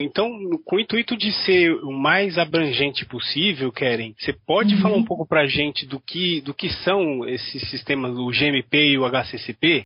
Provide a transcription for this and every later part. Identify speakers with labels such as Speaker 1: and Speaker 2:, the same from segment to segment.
Speaker 1: Então, com o intuito de ser o mais abrangente possível, Keren, você pode uhum. falar um pouco para a gente do que, do que são esses sistemas, o GMP e o HCCP?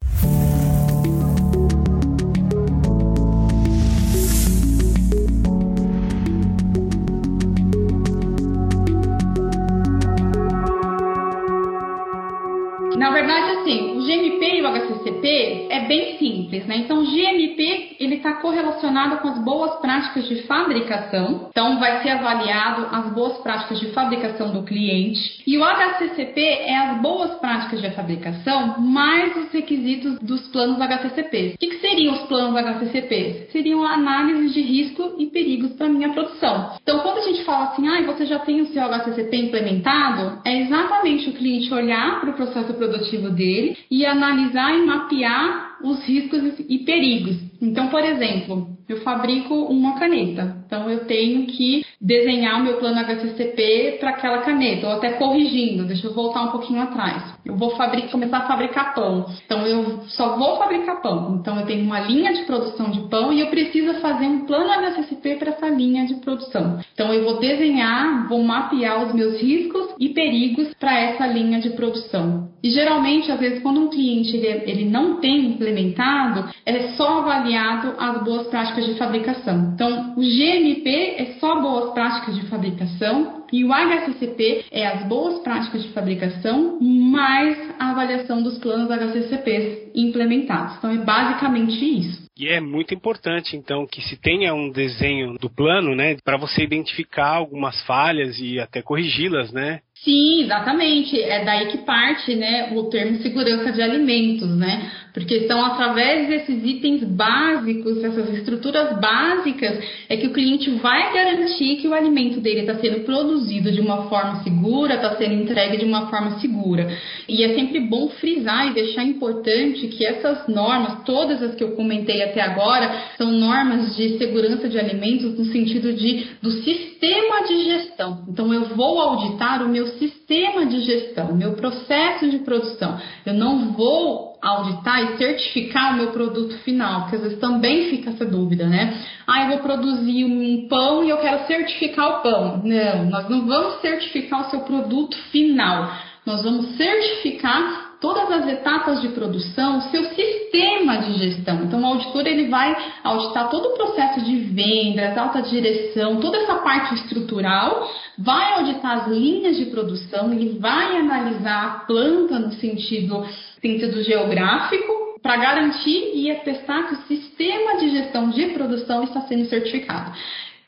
Speaker 2: Né? Então, GMP ele está correlacionado com as boas práticas de fabricação. Então, vai ser avaliado as boas práticas de fabricação do cliente. E o HCCP é as boas práticas de fabricação mais os requisitos dos planos HCCP. O que, que seriam os planos HCCP? Seriam a análise de risco e perigos para minha produção. Então, quando a gente fala assim, ah, você já tem o seu HCCP implementado, é exatamente o cliente olhar para o processo produtivo dele e analisar e mapear os riscos e perigos. Então, por exemplo, eu fabrico uma caneta. Então eu tenho que desenhar o meu plano HCCP para aquela caneta, ou até corrigindo, deixa eu voltar um pouquinho atrás. Eu vou fabricar, começar a fabricar pão. Então eu só vou fabricar pão. Então eu tenho uma linha de produção de pão e eu preciso fazer um plano HCCP para essa linha de produção. Então eu vou desenhar, vou mapear os meus riscos e perigos para essa linha de produção. E geralmente, às vezes, quando um cliente ele, ele não tem implementado, é só avaliado as boas práticas de fabricação. Então, o GMP é só boas práticas de fabricação e o HCCP é as boas práticas de fabricação mais a avaliação dos planos HCCPs implementados. Então é basicamente isso.
Speaker 1: E é muito importante, então, que se tenha um desenho do plano, né, para você identificar algumas falhas e até corrigi-las, né?
Speaker 2: Sim, exatamente. É daí que parte, né, o termo segurança de alimentos, né? Porque são através desses itens básicos, essas estruturas básicas, é que o cliente vai garantir que o alimento dele está sendo produzido de uma forma segura, está sendo entregue de uma forma segura. E é sempre bom frisar e deixar importante que essas normas, todas as que eu comentei até agora, são normas de segurança de alimentos no sentido de do sistema de gestão. Então eu vou auditar o meu sistema de gestão, o meu processo de produção. Eu não vou auditar e certificar o meu produto final, porque às vezes também fica essa dúvida, né? Ah, eu vou produzir um pão e eu quero certificar o pão. Não, nós não vamos certificar o seu produto final. Nós vamos certificar todas as etapas de produção, o seu sistema de gestão. Então, o auditor ele vai auditar todo o processo de vendas, alta direção, toda essa parte estrutural, vai auditar as linhas de produção, ele vai analisar a planta no sentido sentido geográfico para garantir e atestar que o sistema de gestão de produção está sendo certificado.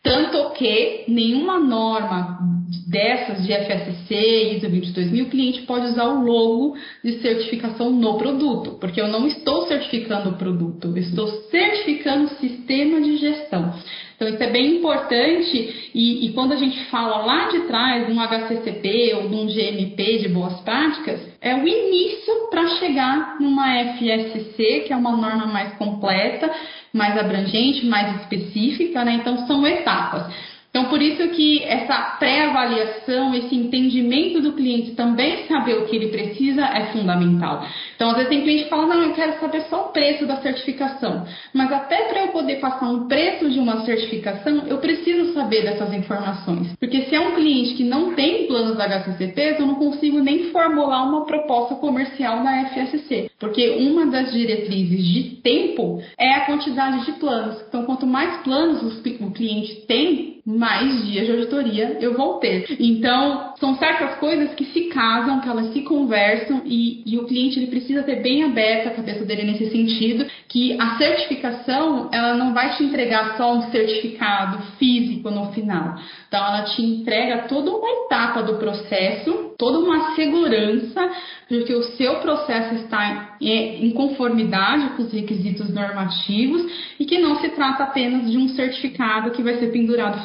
Speaker 2: Tanto que nenhuma norma dessas de FSC ISO 22000, o cliente pode usar o logo de certificação no produto, porque eu não estou certificando o produto, eu estou certificando o sistema de gestão. Então, isso é bem importante e, e, quando a gente fala lá de trás de um HCCP ou de um GMP de boas práticas, é o início para chegar numa FSC, que é uma norma mais completa, mais abrangente, mais específica, né? Então, são etapas. Então, por isso que essa pré-avaliação, esse entendimento do cliente também saber o que ele precisa é fundamental. Então, às vezes tem cliente que fala, não, eu quero saber só o preço da certificação. Mas até para eu poder passar um preço de uma certificação, eu preciso saber dessas informações. Porque se é um cliente que não tem planos HCCP, eu não consigo nem formular uma proposta comercial na FSC. Porque uma das diretrizes de tempo é a quantidade de planos. Então, quanto mais planos o cliente tem, mais dias de auditoria eu vou ter. Então, são certas coisas que se casam, que elas se conversam e, e o cliente ele precisa ter bem aberta a cabeça dele nesse sentido, que a certificação ela não vai te entregar só um certificado físico no final. Então, ela te entrega toda uma etapa do processo, toda uma segurança porque o seu processo está em conformidade com os requisitos normativos e que não se trata apenas de um certificado que vai ser pendurado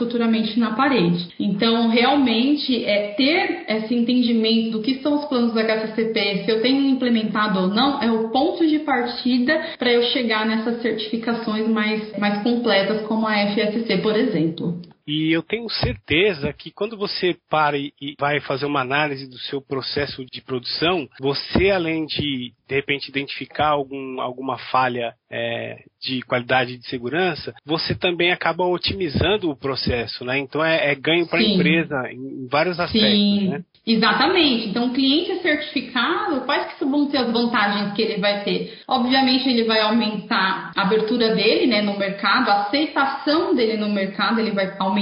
Speaker 2: na parede. Então, realmente, é ter esse entendimento do que são os planos da HCCP, se eu tenho implementado ou não, é o ponto de partida para eu chegar nessas certificações mais, mais completas, como a FSC, por exemplo.
Speaker 1: E eu tenho certeza que quando você para e vai fazer uma análise do seu processo de produção, você além de de repente identificar algum, alguma falha é, de qualidade de segurança, você também acaba otimizando o processo, né? Então é, é ganho para a empresa em, em, vários aspectos, Sim. né?
Speaker 2: Exatamente. Então, o cliente é certificado, quais que vão ser as vantagens que ele vai ter? Obviamente, ele vai aumentar a abertura dele né, no mercado, a aceitação dele no mercado, ele vai aumentar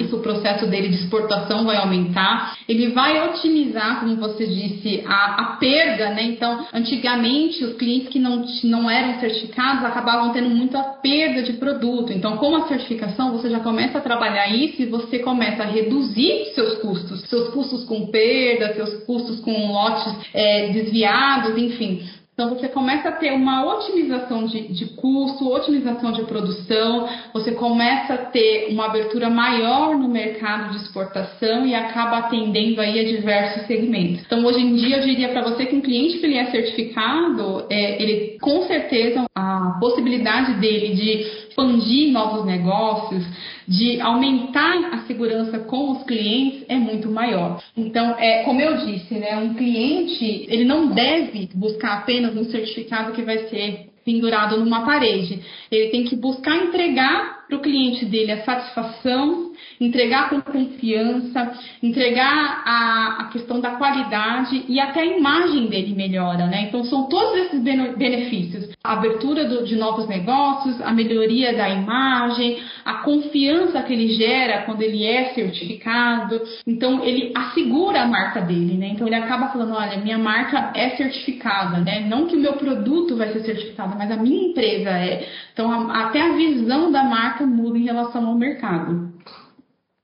Speaker 2: isso, o processo dele de exportação vai aumentar, ele vai otimizar, como você disse, a, a perda, né? Então, antigamente, os clientes que não, não eram certificados acabavam tendo muita perda de produto. Então, com a certificação, você já começa a trabalhar isso e você começa a reduzir seus custos, seus custos com perda, seus custos com lotes é, desviados, enfim. Então você começa a ter uma otimização de, de custo, otimização de produção, você começa a ter uma abertura maior no mercado de exportação e acaba atendendo aí a diversos segmentos. Então hoje em dia eu diria para você que um cliente que ele é certificado, é, ele com certeza a possibilidade dele de expandir novos negócios, de aumentar a segurança com os clientes é muito maior. Então, é, como eu disse, né, um cliente ele não deve buscar apenas um certificado que vai ser pendurado numa parede. Ele tem que buscar entregar para o cliente dele a satisfação, entregar com confiança, entregar a, a, questão da qualidade e até a imagem dele melhora, né? Então são todos esses benefícios: a abertura do, de novos negócios, a melhoria da imagem, a confiança que ele gera quando ele é certificado. Então ele assegura a marca dele, né? Então ele acaba falando, olha, minha marca é certificada, né? Não que o meu produto vai ser certificado, mas a minha empresa é. Então a, até a visão da marca muda em relação ao mercado.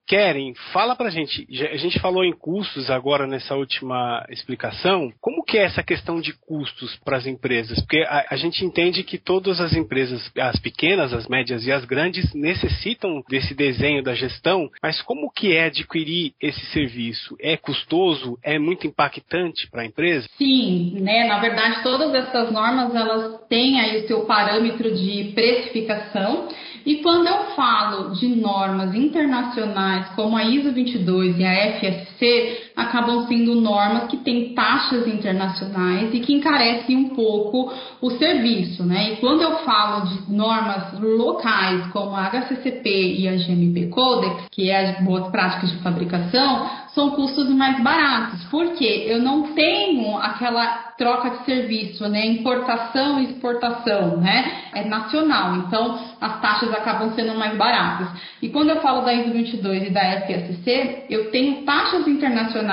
Speaker 1: Keren, fala pra gente. A gente falou em custos agora nessa última explicação. Como que é essa questão de custos para as empresas? Porque a, a, gente entende que todas as empresas, as pequenas, as médias e as grandes, necessitam desse desenho da gestão, mas como que é adquirir esse serviço? É custoso? É muito impactante para a empresa?
Speaker 2: Sim, né? Na verdade, todas essas normas elas têm aí o seu parâmetro de precificação e quando eu falo de normas internacionais como a ISO 22 e a FSC, acabam sendo normas que têm taxas internacionais e que encarecem um pouco o serviço, né? E quando eu falo de normas locais como a HCCP e a GMP Codex, que é as boas práticas de fabricação, são custos mais baratos, porque eu não tenho aquela troca de serviço, né? Importação e exportação, né? É nacional, então as taxas acabam sendo mais baratas. E quando eu falo da ISO 22 e da FSC, eu tenho taxas internacionais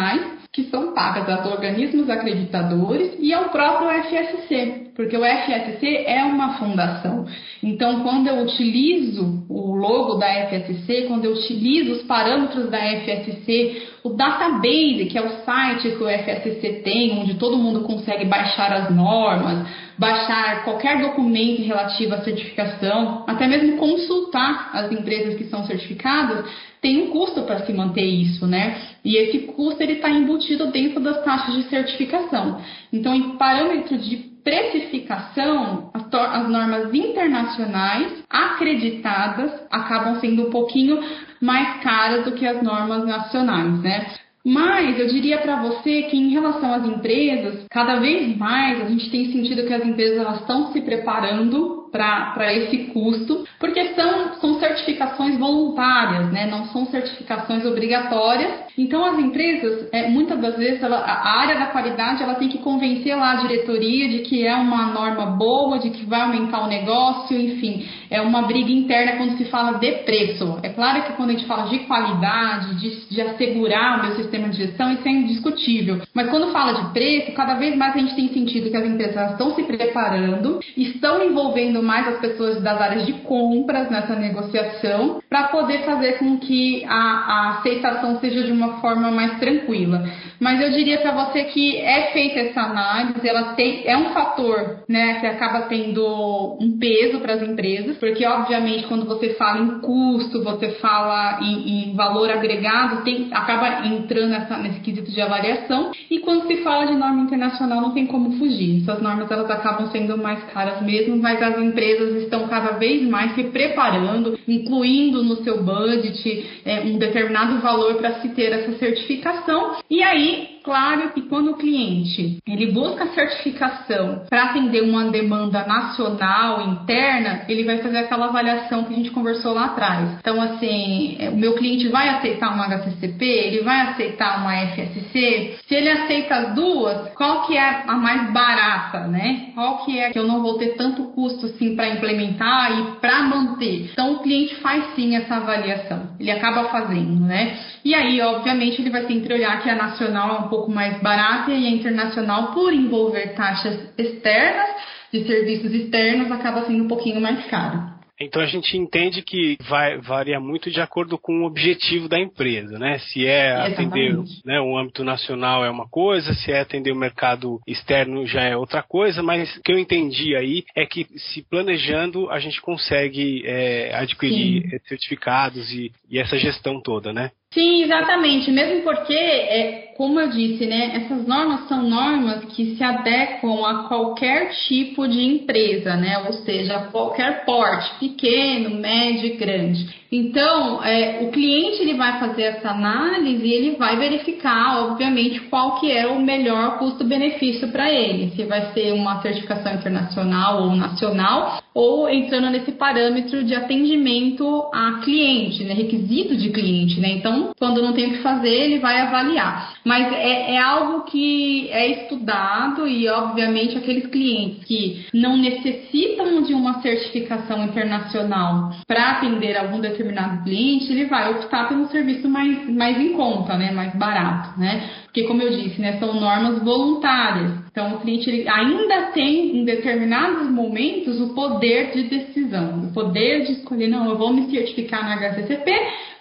Speaker 2: que são pagas aos organismos acreditadores e ao próprio FSC, porque o FSC é uma fundação. Então, quando eu utilizo o logo da FSC, quando eu utilizo os parâmetros da FSC, o database, que é o site que o FSC tem, onde todo mundo consegue baixar as normas, baixar qualquer documento relativo à certificação, até mesmo consultar as empresas que são certificadas, tem um custo para se manter isso, né? E esse custo ele está embutido dentro das taxas de certificação. Então, em parâmetros de precificação, as, as normas internacionais acreditadas acabam sendo um pouquinho mais caras do que as normas nacionais, né? Mas eu diria para você que em relação às empresas, cada vez mais a gente tem sentido que as empresas elas estão se preparando para esse custo, porque são, são certificações voluntárias, né? não são certificações obrigatórias. Então, as empresas, é, muitas das vezes, ela, a área da qualidade ela tem que convencer lá a diretoria de que é uma norma boa, de que vai aumentar o negócio, enfim, é uma briga interna quando se fala de preço. É claro que quando a gente fala de qualidade, de, de assegurar o meu sistema de gestão, isso é indiscutível. Mas quando fala de preço, cada vez mais a gente tem sentido que as empresas estão se preparando, estão envolvendo mais as pessoas das áreas de compras nessa negociação para poder fazer com que a, a, aceitação seja de uma forma mais tranquila. Mas eu diria para você que é feita essa análise, ela tem, é um fator né, que acaba tendo um peso para as empresas, porque obviamente quando você fala em custo, você fala em, em valor agregado, tem, acaba entrando nessa, nesse quesito de avaliação, e quando se fala de norma internacional não tem como fugir. Essas normas elas acabam sendo mais caras mesmo, mas as empresas estão cada vez mais se preparando, incluindo no seu budget é, um determinado valor para se ter essa certificação. E aí, claro que quando o cliente ele busca certificação para atender uma demanda nacional interna, ele vai fazer aquela avaliação que a gente conversou lá atrás. Então, assim, é, o meu cliente vai aceitar uma HCCP, ele vai aceitar uma FSC. Se ele aceita as duas, qual que é a mais barata, né? Qual que é que eu não vou ter tanto custo assim para implementar e para manter? Então, o cliente faz sim essa avaliação. Ele acaba fazendo, né? E aí, obviamente, ele vai sempre olhar que a nacional é um pouco mais barata e a internacional, por envolver taxas externas de serviços externos, acaba sendo um pouquinho mais caro.
Speaker 1: Então a gente entende que vai varia muito de acordo com o objetivo da empresa, né? Se é atender né, o âmbito nacional é uma coisa, se é atender o mercado externo já é outra coisa, mas o que eu entendi aí é que se planejando a gente consegue é, adquirir Sim. certificados e, e essa gestão toda, né?
Speaker 2: Sim, exatamente. Mesmo porque, é, como eu disse, né, essas normas são normas que se adequam a qualquer tipo de empresa, né? Ou seja, qualquer porte, pequeno, médio e grande. Então, é, o cliente ele vai fazer essa análise e ele vai verificar, obviamente, qual que é o melhor custo-benefício para ele. Se vai ser uma certificação internacional ou nacional, ou entrando nesse parâmetro de atendimento a cliente, né, requisito de cliente. Né? Então, quando não tem o que fazer, ele vai avaliar. Mas é, é algo que é estudado e, obviamente, aqueles clientes que não necessitam de uma certificação internacional para atender algum determinado cliente, ele vai optar pelo serviço mais, mais em conta, né? Mais barato, né? Porque, como eu disse, né, são normas voluntárias. Então, o cliente ainda tem, em determinados momentos, o poder de decisão, o poder de escolher, não, eu vou me certificar na HCCP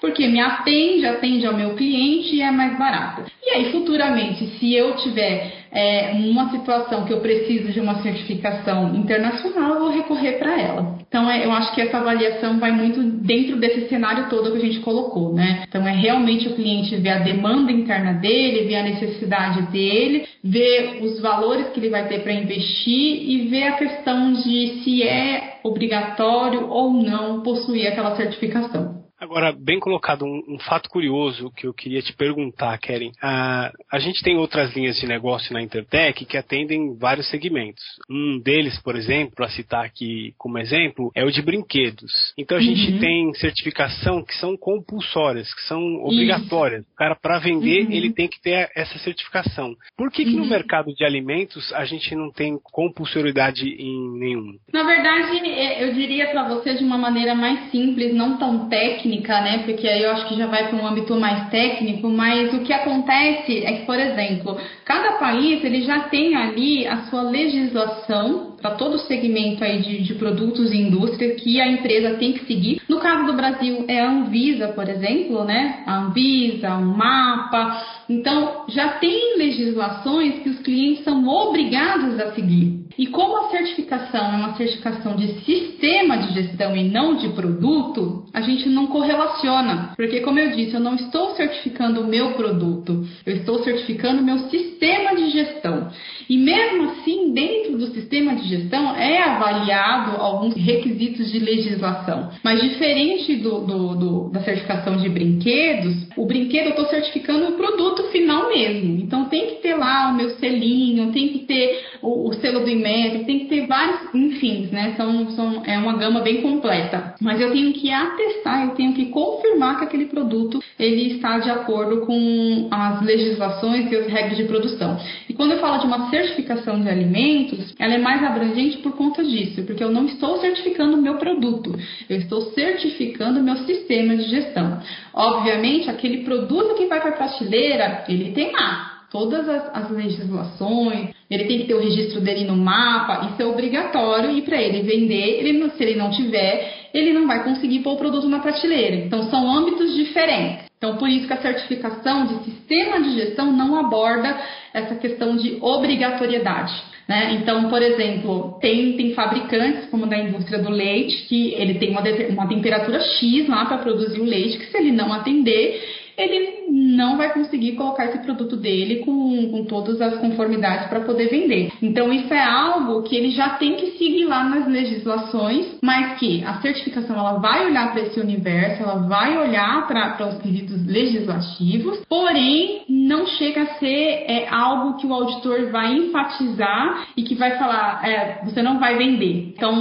Speaker 2: porque me atende, atende ao meu cliente e é mais barato. E aí, futuramente, se eu tiver é, uma situação que eu preciso de uma certificação internacional, eu vou recorrer para ela. Então, é, eu acho que essa avaliação vai muito dentro desse cenário todo que a gente colocou, né? Então, é realmente o cliente ver a demanda interna dele, ver a necessidade dele, ver os valores que ele vai ter para investir e ver a questão de se é obrigatório ou não possuir aquela certificação.
Speaker 1: Agora, bem colocado, um, um, fato curioso que eu queria te perguntar, Keren. A, a gente tem outras linhas de negócio na Intertech que atendem vários segmentos. Um deles, por exemplo, para citar aqui como exemplo, é o de brinquedos. Então a uhum. gente tem certificação que são compulsórias, que são obrigatórias. Isso. O cara, para vender, uhum. ele tem que ter essa certificação. Por que, que uhum. no mercado de alimentos a gente não tem compulsoriedade em nenhum?
Speaker 2: Na verdade, é, eu diria para você de uma maneira mais simples, não tão técnica técnica, né? Porque aí eu acho que já vai para um âmbito mais técnico, mas o que acontece é que, por exemplo, cada país ele já tem ali a sua legislação para todo o segmento aí de, de, produtos e indústria que a empresa tem que seguir. No caso do Brasil é a Anvisa, por exemplo, né? A Anvisa, o MAPA. Então já tem legislações que os clientes são obrigados a seguir. E como a certificação é uma certificação de sistema de gestão e não de produto, a gente não correlaciona. Porque, como eu disse, eu não estou certificando o meu produto, eu estou certificando o meu sistema de gestão. E mesmo assim, dentro do sistema de gestão, é avaliado alguns requisitos de legislação. Mas diferente do, do, do da certificação de brinquedos, o brinquedo eu estou certificando o produto final mesmo. Então tem que ter lá o meu selinho, tem que ter o, o selo do IMEP, tem que ter vários, enfim, né? São, são, é uma gama bem completa. Mas eu tenho que atestar, eu tenho que confirmar que aquele produto ele está de acordo com as legislações e as regras de produção. Quando eu falo de uma certificação de alimentos, ela é mais abrangente por conta disso, porque eu não estou certificando o meu produto, eu estou certificando o meu sistema de gestão. Obviamente, aquele produto que vai para a prateleira, ele tem lá todas as, as, legislações, ele tem que ter o registro dele no mapa, isso é obrigatório e para ele vender, ele, se ele não tiver, ele não vai conseguir pôr o produto na prateleira. Então são âmbitos diferentes. Então por isso que a certificação de sistema de gestão não aborda essa questão de obrigatoriedade. Né? Então, por exemplo, tem, tem fabricantes, como da indústria do leite, que ele tem uma, uma temperatura X lá para produzir o leite, que se ele não atender, ele não vai conseguir colocar esse produto dele com, com todas as conformidades para poder vender. Então, isso é algo que ele já tem que seguir lá nas legislações, mas que a certificação ela vai olhar para esse universo, ela vai olhar para os quesitos legislativos, porém, não chega a ser é, algo que o auditor vai enfatizar e que vai falar, é, você não vai vender. Então,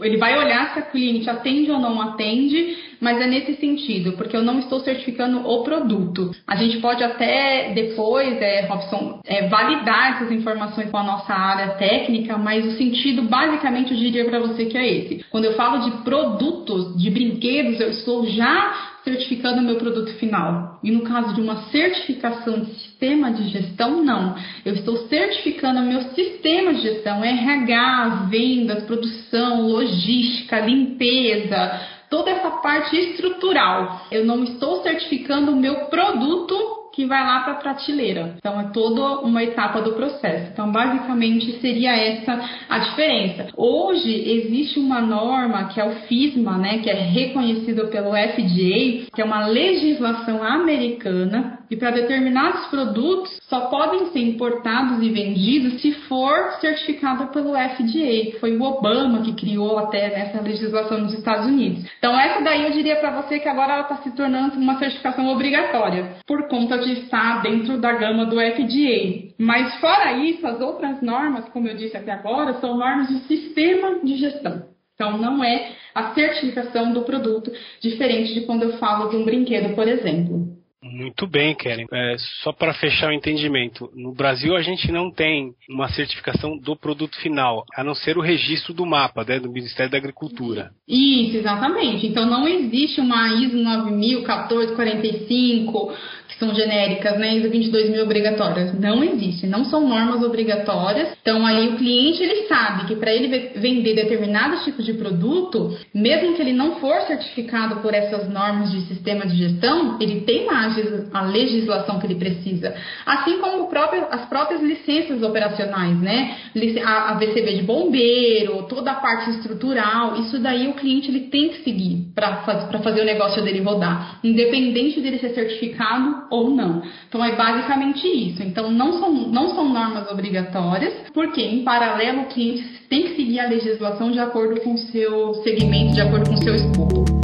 Speaker 2: ele vai olhar se a cliente atende ou não atende mas é nesse sentido, porque eu não estou certificando o produto. A gente pode até depois, é, Robson, é, validar essas informações com a nossa área técnica, mas o sentido basicamente eu diria para você que é esse. Quando eu falo de produtos, de brinquedos, eu estou já certificando o meu produto final. E no caso de uma certificação de sistema de gestão, não. Eu estou certificando o meu sistema de gestão, RH, vendas, produção, logística, limpeza, toda essa parte estrutural. Eu não estou certificando o meu produto que vai lá para a prateleira. Então, é toda uma etapa do processo. Então, basicamente, seria essa a diferença. Hoje, existe uma norma que é o FISMA, né, que é reconhecido pelo FDA, que é uma legislação americana e para determinados produtos só podem ser importados e vendidos se for certificado pelo FDA, que foi o Obama que criou até nessa legislação nos Estados Unidos. Então essa daí eu diria para você que agora ela está se tornando uma certificação obrigatória por conta de estar dentro da gama do FDA. Mas fora isso, as outras normas, como eu disse até agora, são normas de sistema de gestão. Então, não é a certificação do produto, diferente de quando eu falo de um brinquedo, por exemplo.
Speaker 1: Muito bem, Keren. É, só para fechar o entendimento, no Brasil a gente não tem uma certificação do produto final, a não ser o registro do mapa, né, do Ministério da Agricultura.
Speaker 2: Isso, exatamente. Então não existe uma ISO 901445 são genéricas, né, ISO 22 mil obrigatórias. Não existe, não são normas obrigatórias. Então aí o cliente ele sabe que para ele vender determinados tipos de produto, mesmo que ele não for certificado por essas normas de sistema de gestão, ele tem lá a legislação que ele precisa. Assim como próprio, as próprias licenças operacionais, né? A, a VCB de bombeiro, toda a parte estrutural, isso daí o cliente ele tem que seguir para fazer o negócio dele rodar, independente dele ser certificado ou não. Então é basicamente isso. Então não são, não são normas obrigatórias, porque em paralelo o cliente tem que seguir a legislação de acordo com o seu segmento, de acordo com o seu escopo.